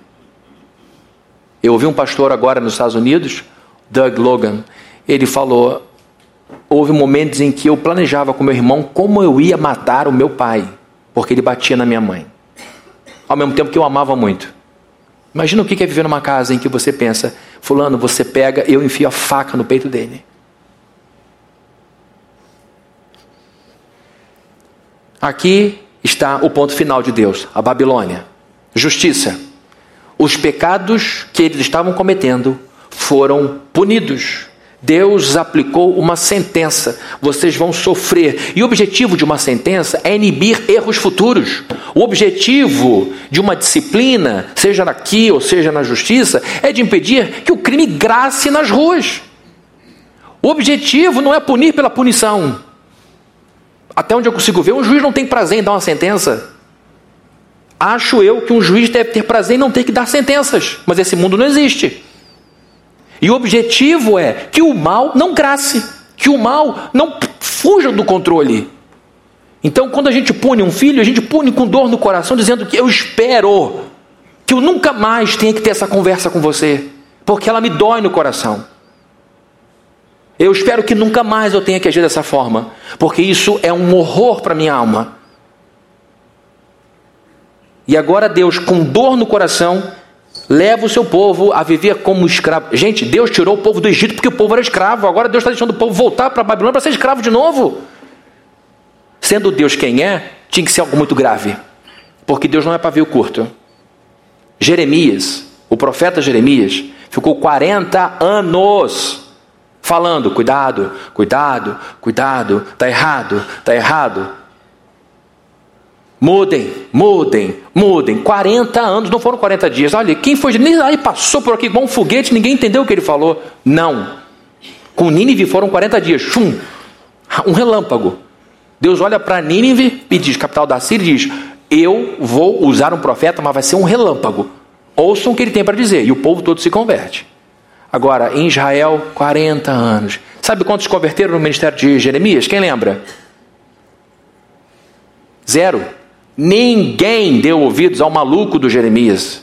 Eu ouvi um pastor agora nos Estados Unidos, Doug Logan, ele falou: Houve momentos em que eu planejava com meu irmão como eu ia matar o meu pai, porque ele batia na minha mãe. Ao mesmo tempo que eu amava muito. Imagina o que é viver numa casa em que você pensa, fulano, você pega, eu enfio a faca no peito dele. Aqui está o ponto final de Deus, a Babilônia. Justiça. Os pecados que eles estavam cometendo foram punidos. Deus aplicou uma sentença, vocês vão sofrer. E o objetivo de uma sentença é inibir erros futuros. O objetivo de uma disciplina, seja aqui ou seja na justiça, é de impedir que o crime grace nas ruas. O objetivo não é punir pela punição. Até onde eu consigo ver, um juiz não tem prazer em dar uma sentença. Acho eu que um juiz deve ter prazer em não ter que dar sentenças, mas esse mundo não existe. E o objetivo é que o mal não grace, que o mal não fuja do controle. Então, quando a gente pune um filho, a gente pune com dor no coração, dizendo que eu espero que eu nunca mais tenha que ter essa conversa com você, porque ela me dói no coração. Eu espero que nunca mais eu tenha que agir dessa forma, porque isso é um horror para minha alma. E agora Deus, com dor no coração, leva o seu povo a viver como escravo. Gente, Deus tirou o povo do Egito porque o povo era escravo. Agora Deus está deixando o povo voltar para Babilônia para ser escravo de novo. Sendo Deus quem é, tinha que ser algo muito grave. Porque Deus não é pavio curto. Jeremias, o profeta Jeremias ficou 40 anos falando: cuidado, cuidado, cuidado, está errado, está errado. Mudem, mudem, mudem. 40 anos, não foram 40 dias. Olha, quem foi? Nem aí passou por aqui com um foguete, ninguém entendeu o que ele falou. Não. Com Nínive foram 40 dias. Chum, um relâmpago. Deus olha para Nínive e diz, capital da Síria, diz: Eu vou usar um profeta, mas vai ser um relâmpago. Ouçam o que ele tem para dizer. E o povo todo se converte. Agora, em Israel, 40 anos. Sabe quantos converteram no ministério de Jeremias? Quem lembra? Zero. Ninguém deu ouvidos ao maluco do Jeremias.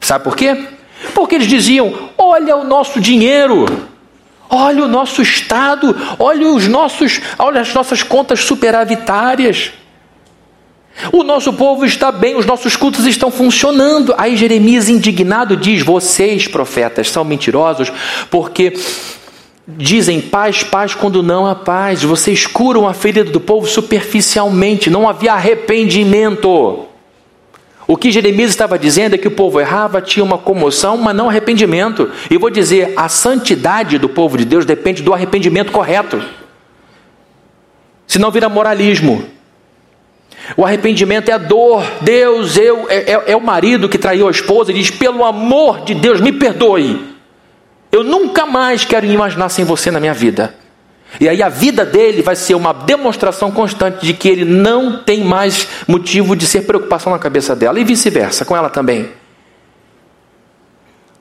Sabe por quê? Porque eles diziam: olha o nosso dinheiro, olha o nosso estado, olha os nossos, olha as nossas contas superavitárias. O nosso povo está bem, os nossos cultos estão funcionando. Aí Jeremias, indignado, diz: Vocês, profetas, são mentirosos, porque dizem paz, paz, quando não há paz. Vocês curam a ferida do povo superficialmente, não havia arrependimento. O que Jeremias estava dizendo é que o povo errava, tinha uma comoção, mas não arrependimento. E vou dizer: a santidade do povo de Deus depende do arrependimento correto. Senão vira moralismo. O arrependimento é a dor. Deus, eu é, é, é, o marido que traiu a esposa e diz: pelo amor de Deus, me perdoe. Eu nunca mais quero imaginar sem você na minha vida. E aí a vida dele vai ser uma demonstração constante de que ele não tem mais motivo de ser preocupação na cabeça dela, e vice-versa, com ela também.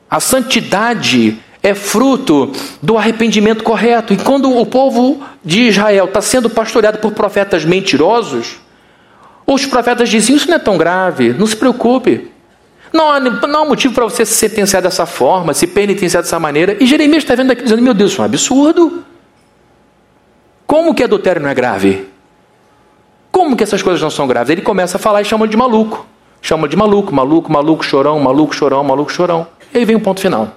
A santidade é fruto do arrependimento correto. E quando o povo de Israel está sendo pastoreado por profetas mentirosos, os profetas diziam: Isso não é tão grave, não se preocupe. Não há, não há motivo para você se sentenciar dessa forma, se penitenciar dessa maneira. E Jeremias está vendo aqui dizendo: Meu Deus, isso é um absurdo. Como que adultério não é grave? Como que essas coisas não são graves? Ele começa a falar e chama de maluco. Chama de maluco, maluco, maluco, chorão, maluco, chorão, maluco, chorão. E aí vem o ponto final.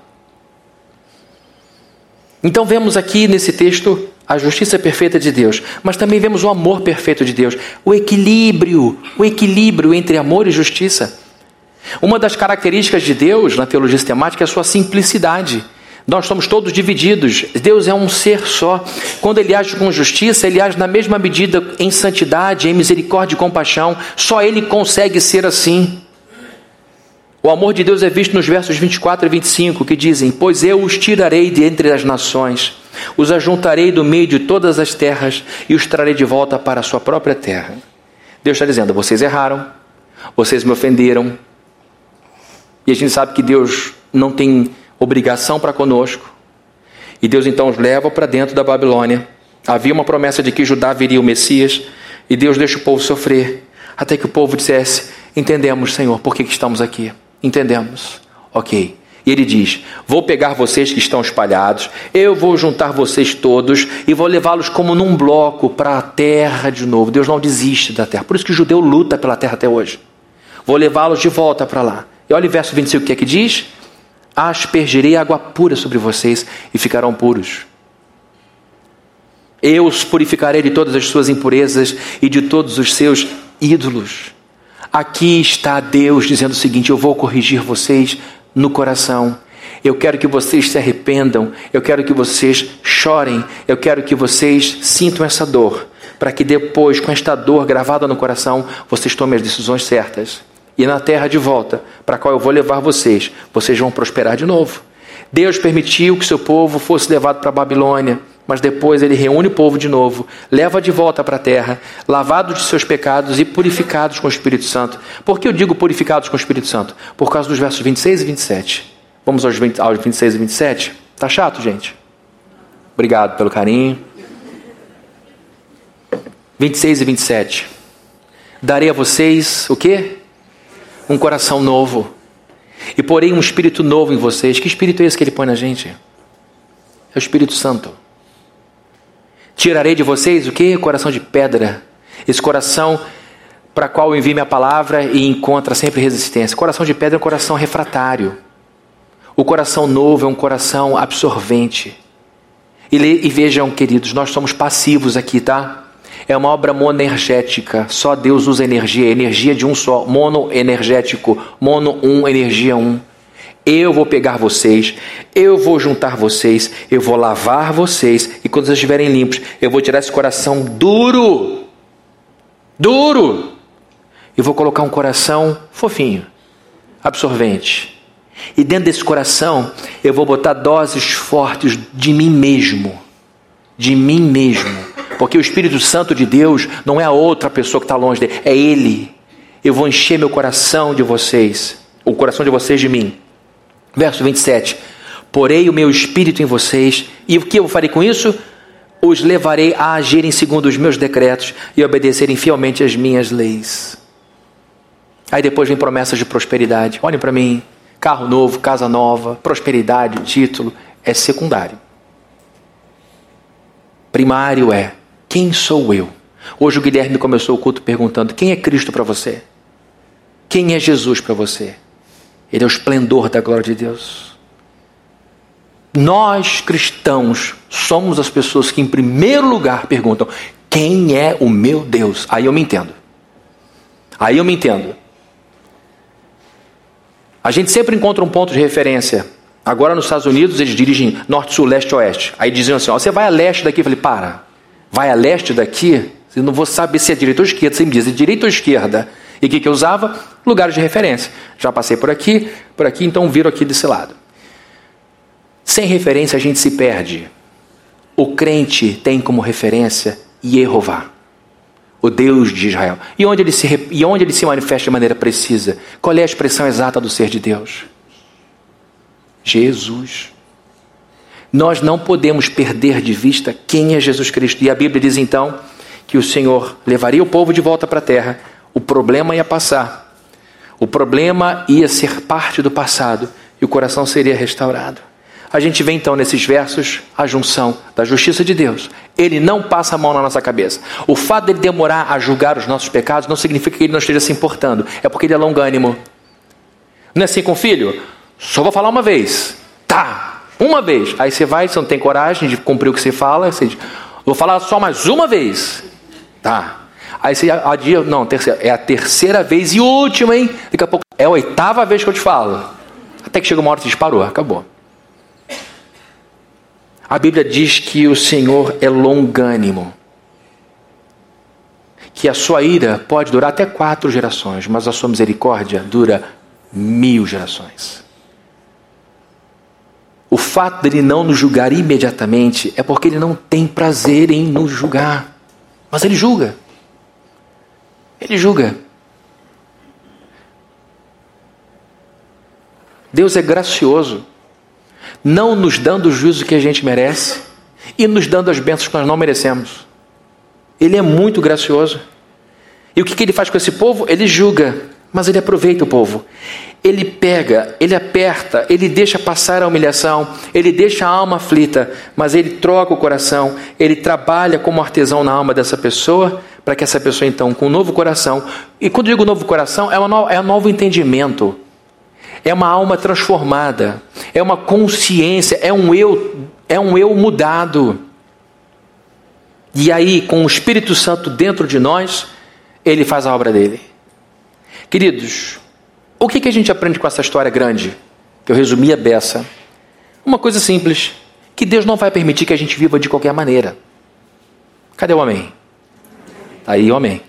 Então vemos aqui nesse texto a justiça perfeita de Deus, mas também vemos o amor perfeito de Deus, o equilíbrio, o equilíbrio entre amor e justiça. Uma das características de Deus na teologia sistemática é a sua simplicidade. Nós somos todos divididos. Deus é um ser só. Quando ele age com justiça, ele age na mesma medida em santidade, em misericórdia e compaixão. Só ele consegue ser assim. O amor de Deus é visto nos versos 24 e 25, que dizem: Pois eu os tirarei de entre as nações, os ajuntarei do meio de todas as terras e os trarei de volta para a sua própria terra. Deus está dizendo: Vocês erraram, vocês me ofenderam. E a gente sabe que Deus não tem obrigação para conosco. E Deus então os leva para dentro da Babilônia. Havia uma promessa de que Judá viria o Messias, e Deus deixa o povo sofrer, até que o povo dissesse: Entendemos, Senhor, por que, que estamos aqui. Entendemos. Ok. E ele diz: Vou pegar vocês que estão espalhados, eu vou juntar vocês todos e vou levá-los como num bloco para a terra de novo. Deus não desiste da terra. Por isso que o judeu luta pela terra até hoje. Vou levá-los de volta para lá. E olha o verso 25 o que é que diz: Aspergirei água pura sobre vocês e ficarão puros. Eu os purificarei de todas as suas impurezas e de todos os seus ídolos. Aqui está Deus dizendo o seguinte: eu vou corrigir vocês no coração. Eu quero que vocês se arrependam, eu quero que vocês chorem, eu quero que vocês sintam essa dor, para que depois, com esta dor gravada no coração, vocês tomem as decisões certas. E na terra de volta, para a qual eu vou levar vocês, vocês vão prosperar de novo. Deus permitiu que seu povo fosse levado para a Babilônia, mas depois ele reúne o povo de novo, leva de volta para a terra, lavados de seus pecados e purificados com o Espírito Santo. Por que eu digo purificados com o Espírito Santo? Por causa dos versos 26 e 27. Vamos aos, 20, aos 26 e 27? Tá chato, gente? Obrigado pelo carinho. 26 e 27. Darei a vocês o quê? Um coração novo. E porém um espírito novo em vocês. Que espírito é esse que ele põe na gente? É o Espírito Santo. Tirarei de vocês o que? Coração de pedra. Esse coração para qual eu envio minha palavra e encontra sempre resistência. Coração de pedra é um coração refratário. O coração novo é um coração absorvente. E, e vejam, queridos, nós somos passivos aqui, tá? É uma obra monergética. Só Deus usa energia, energia de um só, monoenergético, mono um, energia um. Eu vou pegar vocês, eu vou juntar vocês, eu vou lavar vocês, e quando vocês estiverem limpos, eu vou tirar esse coração duro, duro, e vou colocar um coração fofinho, absorvente. E dentro desse coração, eu vou botar doses fortes de mim mesmo, de mim mesmo, porque o Espírito Santo de Deus não é a outra pessoa que está longe dele, é Ele. Eu vou encher meu coração de vocês, o coração de vocês de mim. Verso 27. Porei o meu espírito em vocês, e o que eu farei com isso? Os levarei a agirem segundo os meus decretos e obedecerem fielmente as minhas leis. Aí depois vem promessas de prosperidade. Olhem para mim: carro novo, casa nova, prosperidade, título, é secundário. Primário é: quem sou eu? Hoje o Guilherme começou o culto perguntando: quem é Cristo para você? Quem é Jesus para você? Ele é o esplendor da glória de Deus. Nós cristãos somos as pessoas que, em primeiro lugar, perguntam: quem é o meu Deus? Aí eu me entendo. Aí eu me entendo. A gente sempre encontra um ponto de referência. Agora nos Estados Unidos eles dirigem norte, sul, leste, oeste. Aí diziam assim: ó, você vai a leste daqui. Eu falei: para, vai a leste daqui? Eu não vou saber se é direita ou esquerda. Você me diz: é direita ou esquerda? E o que, que eu usava? Lugares de referência. Já passei por aqui, por aqui, então viro aqui desse lado. Sem referência a gente se perde. O crente tem como referência Jeová, o Deus de Israel. E onde, ele se, e onde ele se manifesta de maneira precisa? Qual é a expressão exata do ser de Deus? Jesus. Nós não podemos perder de vista quem é Jesus Cristo. E a Bíblia diz então que o Senhor levaria o povo de volta para a terra o problema ia passar. O problema ia ser parte do passado e o coração seria restaurado. A gente vê então nesses versos a junção da justiça de Deus. Ele não passa a mão na nossa cabeça. O fato dele demorar a julgar os nossos pecados não significa que ele não esteja se importando. É porque ele é longânimo. Não é assim com o filho? Só vou falar uma vez. Tá, uma vez. Aí você vai, você não tem coragem de cumprir o que você fala. Você diz, vou falar só mais uma vez. Tá, Aí você adia, não, terceira, é a terceira vez e última, hein? Daqui a pouco é a oitava vez que eu te falo. Até que chega uma hora você disparou, acabou. A Bíblia diz que o Senhor é longânimo. Que a sua ira pode durar até quatro gerações, mas a sua misericórdia dura mil gerações. O fato dele não nos julgar imediatamente é porque ele não tem prazer em nos julgar. Mas ele julga. Ele julga. Deus é gracioso, não nos dando o juízo que a gente merece e nos dando as bênçãos que nós não merecemos. Ele é muito gracioso. E o que, que ele faz com esse povo? Ele julga, mas ele aproveita o povo. Ele pega, ele aperta, ele deixa passar a humilhação, ele deixa a alma aflita, mas ele troca o coração, ele trabalha como artesão na alma dessa pessoa para que essa pessoa, então, com um novo coração, e quando digo novo coração, é, uma é um novo entendimento, é uma alma transformada, é uma consciência, é um eu, é um eu mudado. E aí, com o Espírito Santo dentro de nós, ele faz a obra dele. Queridos, o que, que a gente aprende com essa história grande? Que eu resumi a beça. Uma coisa simples: que Deus não vai permitir que a gente viva de qualquer maneira. Cadê o amém? Aí, homem.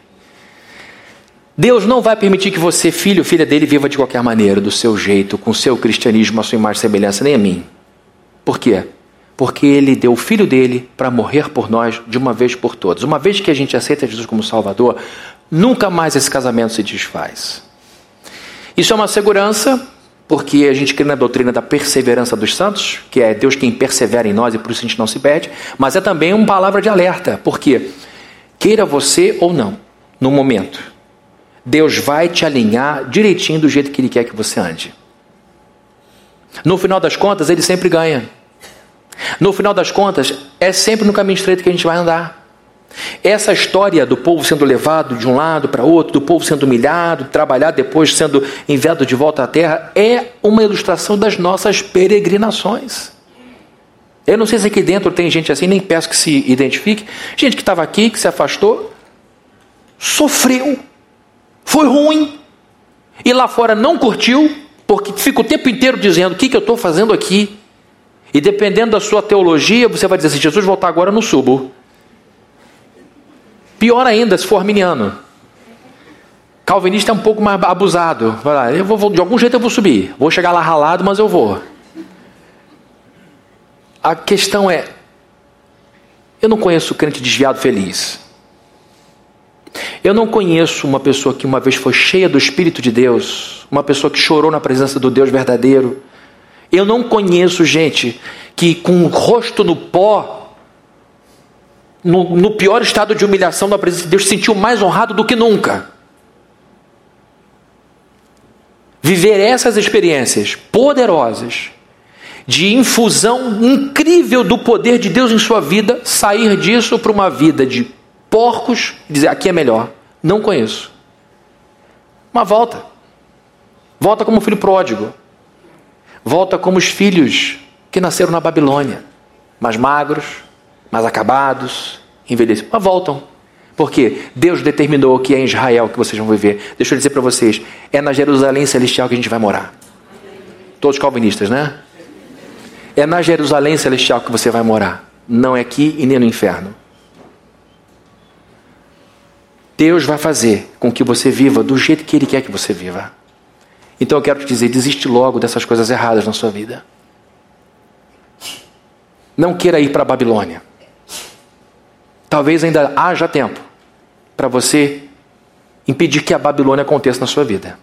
Deus não vai permitir que você, filho, filha dele, viva de qualquer maneira, do seu jeito, com o seu cristianismo, a sua imagem e semelhança, nem a mim. Por quê? Porque ele deu o filho dele para morrer por nós de uma vez por todas. Uma vez que a gente aceita Jesus como Salvador, nunca mais esse casamento se desfaz. Isso é uma segurança, porque a gente crê na doutrina da perseverança dos santos, que é Deus quem persevera em nós e por isso a gente não se perde, mas é também uma palavra de alerta, porque queira você ou não, no momento, Deus vai te alinhar direitinho do jeito que Ele quer que você ande. No final das contas, Ele sempre ganha. No final das contas, é sempre no caminho estreito que a gente vai andar. Essa história do povo sendo levado de um lado para outro, do povo sendo humilhado, trabalhado, depois sendo enviado de volta à terra, é uma ilustração das nossas peregrinações. Eu não sei se aqui dentro tem gente assim, nem peço que se identifique. Gente que estava aqui, que se afastou, sofreu, foi ruim, e lá fora não curtiu, porque fica o tempo inteiro dizendo: o que, que eu estou fazendo aqui? E dependendo da sua teologia, você vai dizer: se Jesus voltar agora, eu não subo. Pior ainda, se for arminiano. Calvinista é um pouco mais abusado. Vai lá, eu vou, de algum jeito eu vou subir. Vou chegar lá ralado, mas eu vou. A questão é: eu não conheço crente desviado feliz. Eu não conheço uma pessoa que uma vez foi cheia do Espírito de Deus, uma pessoa que chorou na presença do Deus verdadeiro. Eu não conheço gente que com o rosto no pó, no, no pior estado de humilhação na presença de Deus, se sentiu mais honrado do que nunca. Viver essas experiências poderosas de infusão incrível do poder de Deus em sua vida, sair disso para uma vida de porcos e dizer aqui é melhor. Não conheço. Mas volta. Volta como filho pródigo. Volta como os filhos que nasceram na Babilônia, mais magros, mais acabados, envelhecidos. Mas voltam. Porque Deus determinou que é em Israel que vocês vão viver. Deixa eu dizer para vocês: é na Jerusalém celestial que a gente vai morar. Todos calvinistas, né? É na Jerusalém celestial que você vai morar, não é aqui e nem no inferno. Deus vai fazer com que você viva do jeito que Ele quer que você viva. Então eu quero te dizer: desiste logo dessas coisas erradas na sua vida. Não queira ir para a Babilônia. Talvez ainda haja tempo para você impedir que a Babilônia aconteça na sua vida.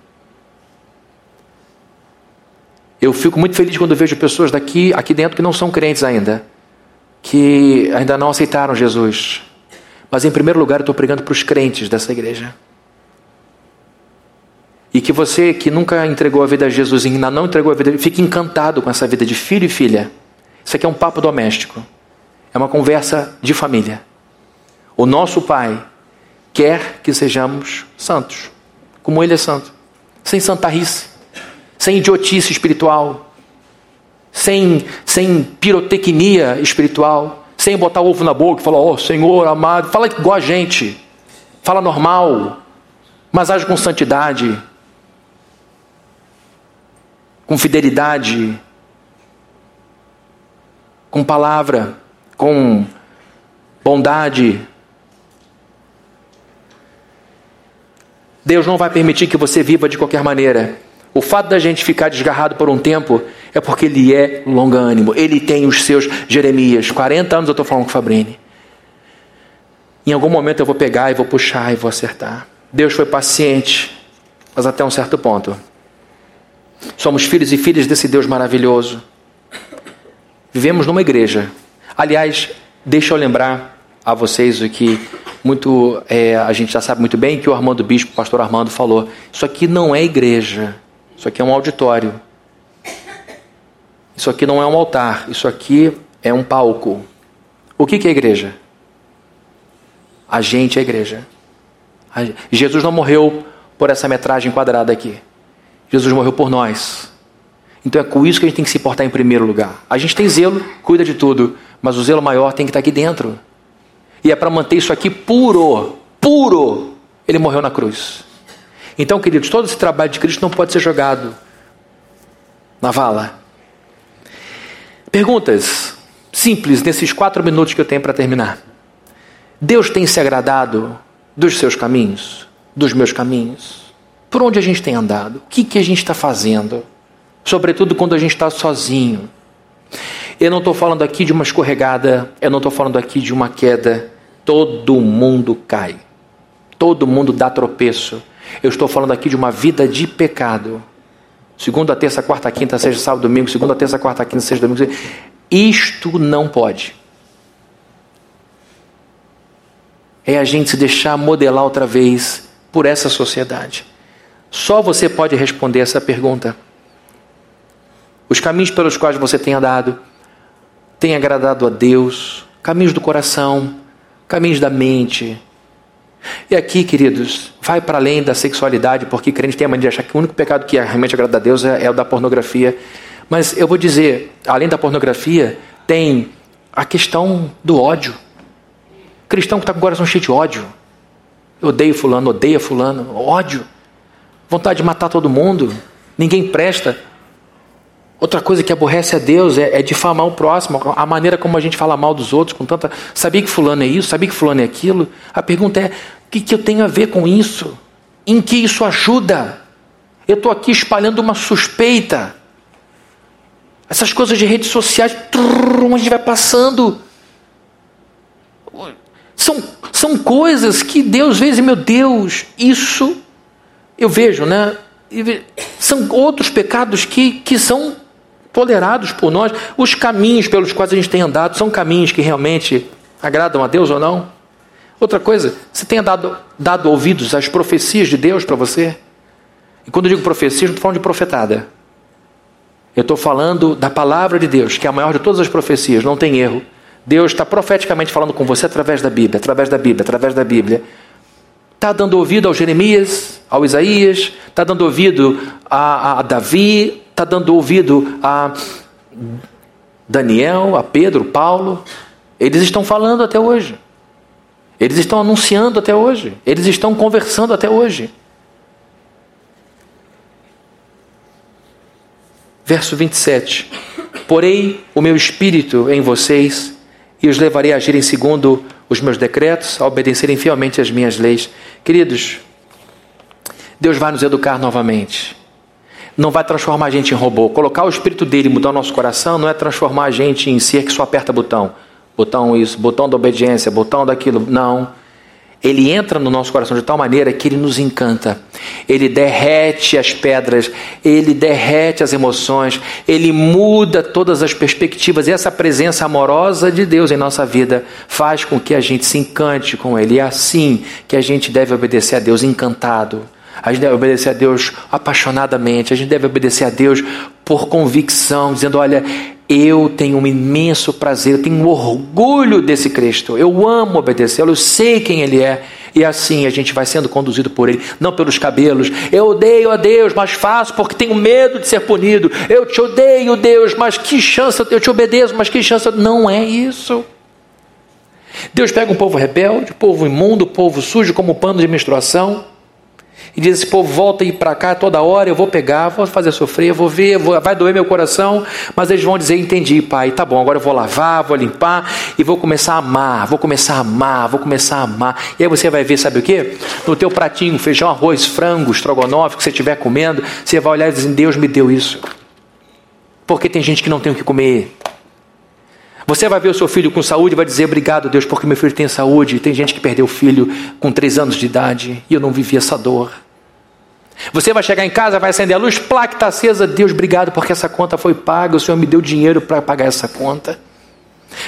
Eu fico muito feliz quando vejo pessoas daqui, aqui dentro, que não são crentes ainda, que ainda não aceitaram Jesus. Mas em primeiro lugar, eu estou pregando para os crentes dessa igreja. E que você que nunca entregou a vida a Jesus e ainda não entregou a vida, fique encantado com essa vida de filho e filha. Isso aqui é um papo doméstico. É uma conversa de família. O nosso Pai quer que sejamos santos, como Ele é santo, sem santarrice sem idiotice espiritual, sem, sem pirotecnia espiritual, sem botar ovo na boca e falar, ó oh, Senhor amado, fala igual a gente, fala normal, mas age com santidade, com fidelidade, com palavra, com bondade. Deus não vai permitir que você viva de qualquer maneira. O fato da gente ficar desgarrado por um tempo é porque ele é longânimo. Ele tem os seus Jeremias. 40 anos eu estou falando com Fabrini. Em algum momento eu vou pegar e vou puxar e vou acertar. Deus foi paciente, mas até um certo ponto. Somos filhos e filhas desse Deus maravilhoso. Vivemos numa igreja. Aliás, deixa eu lembrar a vocês o que muito é, a gente já sabe muito bem que o Armando Bispo, o pastor Armando, falou. Isso aqui não é igreja. Isso aqui é um auditório. Isso aqui não é um altar. Isso aqui é um palco. O que, é a igreja? A gente é igreja. Jesus não morreu por essa metragem quadrada aqui. Jesus morreu por nós. Então é com isso que a gente tem que se portar em primeiro lugar. A gente tem zelo, cuida de tudo, mas o zelo maior tem que estar aqui dentro. E é para manter isso aqui puro, puro. Ele morreu na cruz. Então, queridos, todo esse trabalho de Cristo não pode ser jogado na vala. Perguntas simples nesses quatro minutos que eu tenho para terminar. Deus tem se agradado dos seus caminhos, dos meus caminhos? Por onde a gente tem andado? O que, que a gente está fazendo? Sobretudo quando a gente está sozinho. Eu não estou falando aqui de uma escorregada, eu não estou falando aqui de uma queda. Todo mundo cai, todo mundo dá tropeço. Eu estou falando aqui de uma vida de pecado. Segunda, terça, quarta, quinta, sexta, sábado, domingo, segunda, terça, quarta, quinta, sexta, domingo. Isto não pode. É a gente se deixar modelar outra vez por essa sociedade. Só você pode responder essa pergunta. Os caminhos pelos quais você tem andado, tem agradado a Deus, caminhos do coração, caminhos da mente, e aqui, queridos, vai para além da sexualidade, porque crente tem a mania de achar que o único pecado que realmente agrada a Deus é, é o da pornografia. Mas eu vou dizer, além da pornografia, tem a questão do ódio. Cristão que está com o coração cheio de ódio. Eu odeio fulano, odeia fulano, ódio. Vontade de matar todo mundo. ninguém presta. Outra coisa que aborrece a Deus é, é difamar o próximo, a maneira como a gente fala mal dos outros, com tanta. Sabia que fulano é isso, sabia que fulano é aquilo. A pergunta é: o que, que eu tenho a ver com isso? Em que isso ajuda? Eu estou aqui espalhando uma suspeita. Essas coisas de redes sociais, trrr, a gente vai passando. São, são coisas que Deus vê meu Deus, isso eu vejo, né? São outros pecados que, que são tolerados por nós. Os caminhos pelos quais a gente tem andado são caminhos que realmente agradam a Deus ou não? Outra coisa, você tem dado, dado ouvidos às profecias de Deus para você? E quando eu digo profecia, não estou falando de profetada. Eu estou falando da palavra de Deus, que é a maior de todas as profecias, não tem erro. Deus está profeticamente falando com você através da Bíblia, através da Bíblia, através da Bíblia. Está dando ouvido ao Jeremias, ao Isaías, está dando ouvido a, a Davi, está dando ouvido a Daniel, a Pedro, Paulo. Eles estão falando até hoje. Eles estão anunciando até hoje. Eles estão conversando até hoje. Verso 27. Porei o meu espírito em vocês e os levarei a agirem segundo os meus decretos, a obedecerem fielmente às minhas leis. Queridos, Deus vai nos educar novamente. Não vai transformar a gente em robô. Colocar o espírito dele, mudar o nosso coração, não é transformar a gente em ser que só aperta botão. Botão isso, botão da obediência, botão daquilo. Não ele entra no nosso coração de tal maneira que ele nos encanta. Ele derrete as pedras, ele derrete as emoções, ele muda todas as perspectivas. E essa presença amorosa de Deus em nossa vida faz com que a gente se encante com ele. E é assim que a gente deve obedecer a Deus encantado. A gente deve obedecer a Deus apaixonadamente, a gente deve obedecer a Deus por convicção, dizendo: Olha, eu tenho um imenso prazer, eu tenho um orgulho desse Cristo. Eu amo obedecê-lo, eu sei quem Ele é. E assim a gente vai sendo conduzido por Ele, não pelos cabelos. Eu odeio a Deus, mas faço porque tenho medo de ser punido. Eu te odeio, Deus, mas que chance, eu te obedeço, mas que chance. Não é isso. Deus pega um povo rebelde, povo imundo, povo sujo, como pano de menstruação e diz: esse povo volta e ir para cá toda hora, eu vou pegar, vou fazer sofrer, vou ver, vou, vai doer meu coração, mas eles vão dizer: entendi, pai, tá bom, agora eu vou lavar, vou limpar e vou começar a amar, vou começar a amar, vou começar a amar. E aí você vai ver, sabe o que? No teu pratinho, feijão, arroz, frango, estrogonofe que você estiver comendo, você vai olhar e dizer: Deus me deu isso. Porque tem gente que não tem o que comer. Você vai ver o seu filho com saúde e vai dizer obrigado, Deus, porque meu filho tem saúde. Tem gente que perdeu o filho com três anos de idade e eu não vivi essa dor. Você vai chegar em casa, vai acender a luz, placa está acesa, Deus, obrigado porque essa conta foi paga, o Senhor me deu dinheiro para pagar essa conta.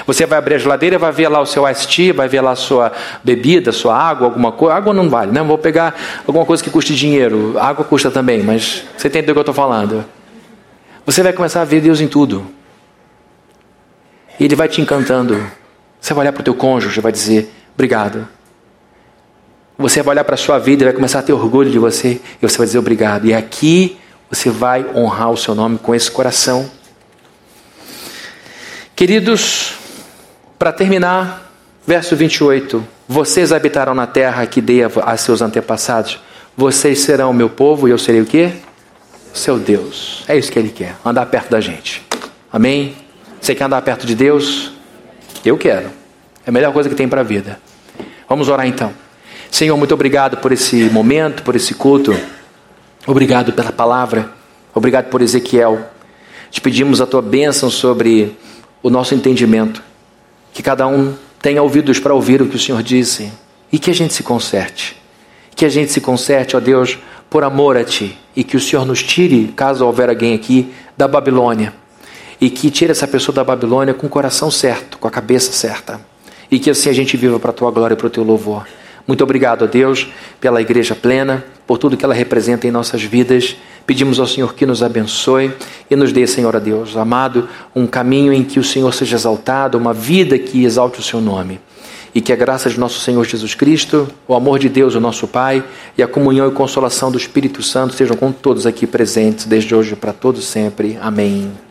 Você vai abrir a geladeira, vai ver lá o seu ice tea, vai ver lá a sua bebida, sua água, alguma coisa. Água não vale, né? Vou pegar alguma coisa que custe dinheiro. Água custa também, mas você entendeu o que eu estou falando. Você vai começar a ver Deus em tudo. E Ele vai te encantando. Você vai olhar para o teu cônjuge e vai dizer, obrigado. Você vai olhar para a sua vida e vai começar a ter orgulho de você. E você vai dizer obrigado. E aqui você vai honrar o seu nome com esse coração. Queridos, para terminar, verso 28. Vocês habitarão na terra que dei a seus antepassados. Vocês serão o meu povo e eu serei o quê? Seu Deus. É isso que ele quer, andar perto da gente. Amém? Você quer andar perto de Deus? Eu quero. É a melhor coisa que tem para a vida. Vamos orar então. Senhor, muito obrigado por esse momento, por esse culto. Obrigado pela palavra. Obrigado por Ezequiel. Te pedimos a tua bênção sobre o nosso entendimento. Que cada um tenha ouvidos para ouvir o que o Senhor disse. E que a gente se conserte. Que a gente se conserte, ó Deus, por amor a Ti. E que o Senhor nos tire, caso houver alguém aqui, da Babilônia. E que tire essa pessoa da Babilônia com o coração certo, com a cabeça certa. E que assim a gente viva para a Tua glória e para o Teu louvor. Muito obrigado a Deus pela igreja plena, por tudo que ela representa em nossas vidas. Pedimos ao Senhor que nos abençoe e nos dê, Senhor a Deus, amado, um caminho em que o Senhor seja exaltado, uma vida que exalte o seu nome. E que a graça de nosso Senhor Jesus Cristo, o amor de Deus, o nosso Pai, e a comunhão e consolação do Espírito Santo sejam com todos aqui presentes, desde hoje para todos sempre. Amém.